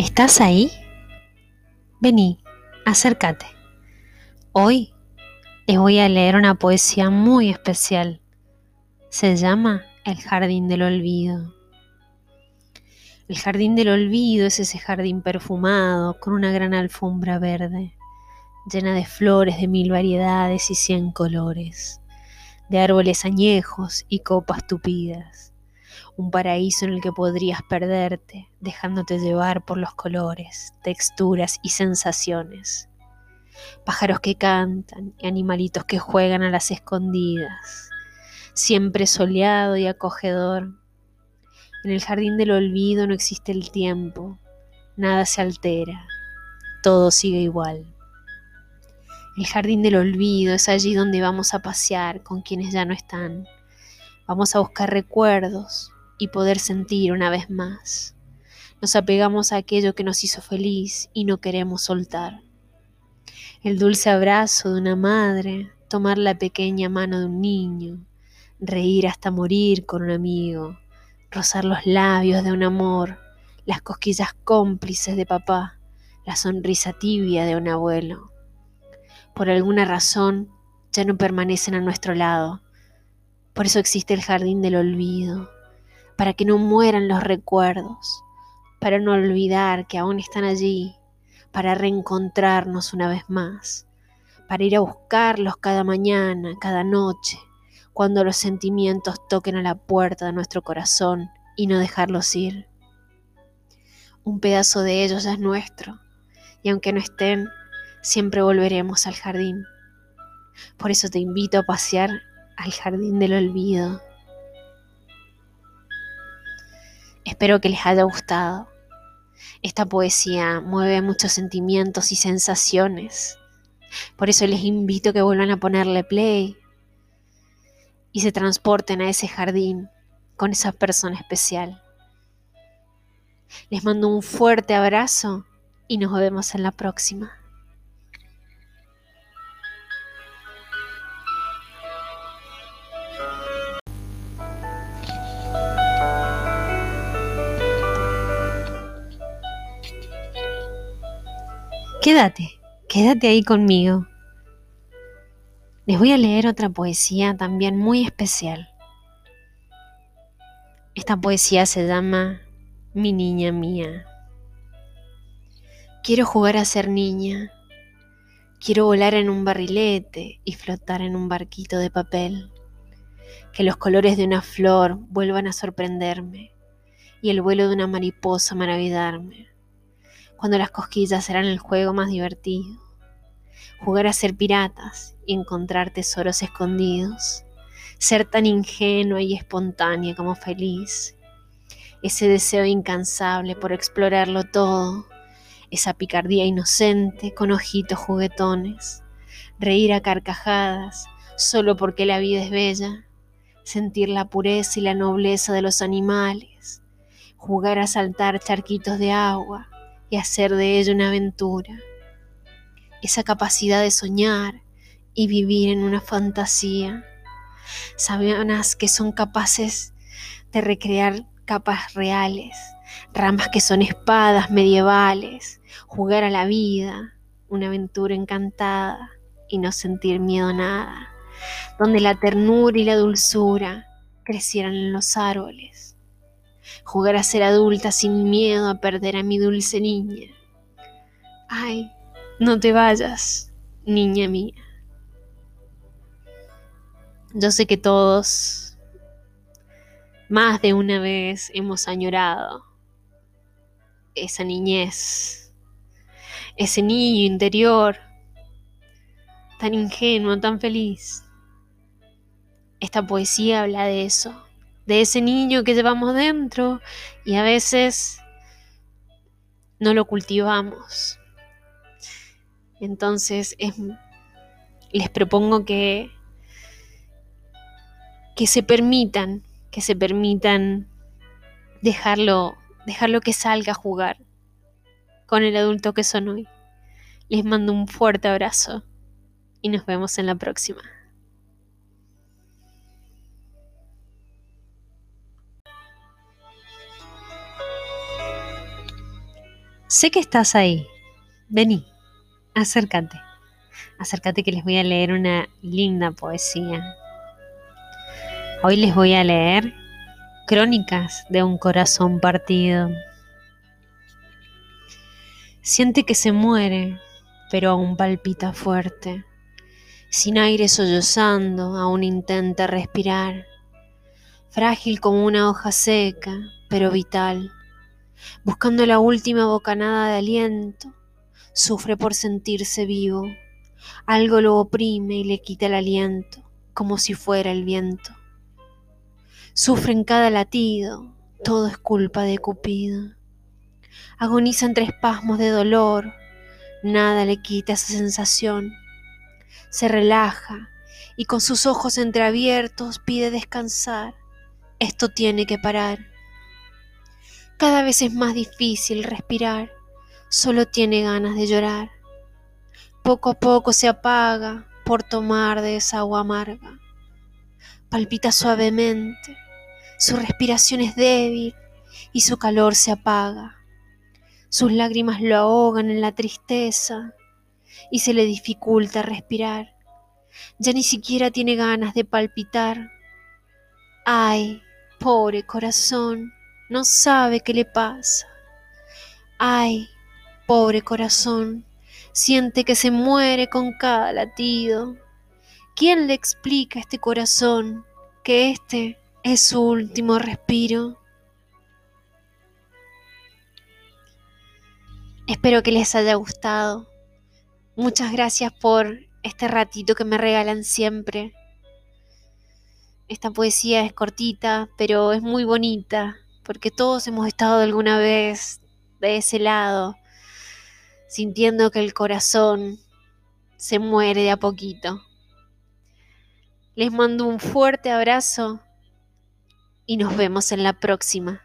¿Estás ahí? Vení, acércate. Hoy les voy a leer una poesía muy especial. Se llama El Jardín del Olvido. El Jardín del Olvido es ese jardín perfumado con una gran alfombra verde, llena de flores de mil variedades y cien colores, de árboles añejos y copas tupidas un paraíso en el que podrías perderte, dejándote llevar por los colores, texturas y sensaciones. Pájaros que cantan y animalitos que juegan a las escondidas, siempre soleado y acogedor. En el jardín del olvido no existe el tiempo, nada se altera, todo sigue igual. El jardín del olvido es allí donde vamos a pasear con quienes ya no están. Vamos a buscar recuerdos, y poder sentir una vez más. Nos apegamos a aquello que nos hizo feliz y no queremos soltar. El dulce abrazo de una madre, tomar la pequeña mano de un niño, reír hasta morir con un amigo, rozar los labios de un amor, las cosquillas cómplices de papá, la sonrisa tibia de un abuelo. Por alguna razón ya no permanecen a nuestro lado. Por eso existe el jardín del olvido, para que no mueran los recuerdos, para no olvidar que aún están allí, para reencontrarnos una vez más, para ir a buscarlos cada mañana, cada noche, cuando los sentimientos toquen a la puerta de nuestro corazón y no dejarlos ir. Un pedazo de ellos es nuestro, y aunque no estén, siempre volveremos al jardín. Por eso te invito a pasear al jardín del olvido Espero que les haya gustado. Esta poesía mueve muchos sentimientos y sensaciones. Por eso les invito a que vuelvan a ponerle play y se transporten a ese jardín con esa persona especial. Les mando un fuerte abrazo y nos vemos en la próxima. Quédate, quédate ahí conmigo. Les voy a leer otra poesía también muy especial. Esta poesía se llama Mi niña mía. Quiero jugar a ser niña. Quiero volar en un barrilete y flotar en un barquito de papel. Que los colores de una flor vuelvan a sorprenderme y el vuelo de una mariposa maravillarme cuando las cosquillas serán el juego más divertido. Jugar a ser piratas y encontrar tesoros escondidos. Ser tan ingenua y espontánea como feliz. Ese deseo incansable por explorarlo todo. Esa picardía inocente con ojitos juguetones. Reír a carcajadas solo porque la vida es bella. Sentir la pureza y la nobleza de los animales. Jugar a saltar charquitos de agua y hacer de ello una aventura. Esa capacidad de soñar y vivir en una fantasía. Sabanas que son capaces de recrear capas reales, ramas que son espadas medievales, jugar a la vida, una aventura encantada y no sentir miedo a nada, donde la ternura y la dulzura crecieran en los árboles jugar a ser adulta sin miedo a perder a mi dulce niña. Ay, no te vayas, niña mía. Yo sé que todos, más de una vez, hemos añorado esa niñez, ese niño interior, tan ingenuo, tan feliz. Esta poesía habla de eso de ese niño que llevamos dentro y a veces no lo cultivamos. Entonces les propongo que, que se permitan, que se permitan dejarlo, dejarlo que salga a jugar con el adulto que son hoy. Les mando un fuerte abrazo y nos vemos en la próxima. Sé que estás ahí. Vení, acércate. Acércate que les voy a leer una linda poesía. Hoy les voy a leer Crónicas de un corazón partido. Siente que se muere, pero aún palpita fuerte. Sin aire sollozando, aún intenta respirar. Frágil como una hoja seca, pero vital buscando la última bocanada de aliento, sufre por sentirse vivo. Algo lo oprime y le quita el aliento, como si fuera el viento. Sufre en cada latido, todo es culpa de Cupido. Agoniza entre espasmos de dolor, nada le quita esa sensación. Se relaja y con sus ojos entreabiertos pide descansar. Esto tiene que parar. Cada vez es más difícil respirar, solo tiene ganas de llorar. Poco a poco se apaga por tomar de esa agua amarga. Palpita suavemente, su respiración es débil y su calor se apaga. Sus lágrimas lo ahogan en la tristeza y se le dificulta respirar. Ya ni siquiera tiene ganas de palpitar. Ay, pobre corazón, no sabe qué le pasa. Ay, pobre corazón, siente que se muere con cada latido. ¿Quién le explica a este corazón que este es su último respiro? Espero que les haya gustado. Muchas gracias por este ratito que me regalan siempre. Esta poesía es cortita, pero es muy bonita porque todos hemos estado alguna vez de ese lado, sintiendo que el corazón se muere de a poquito. Les mando un fuerte abrazo y nos vemos en la próxima.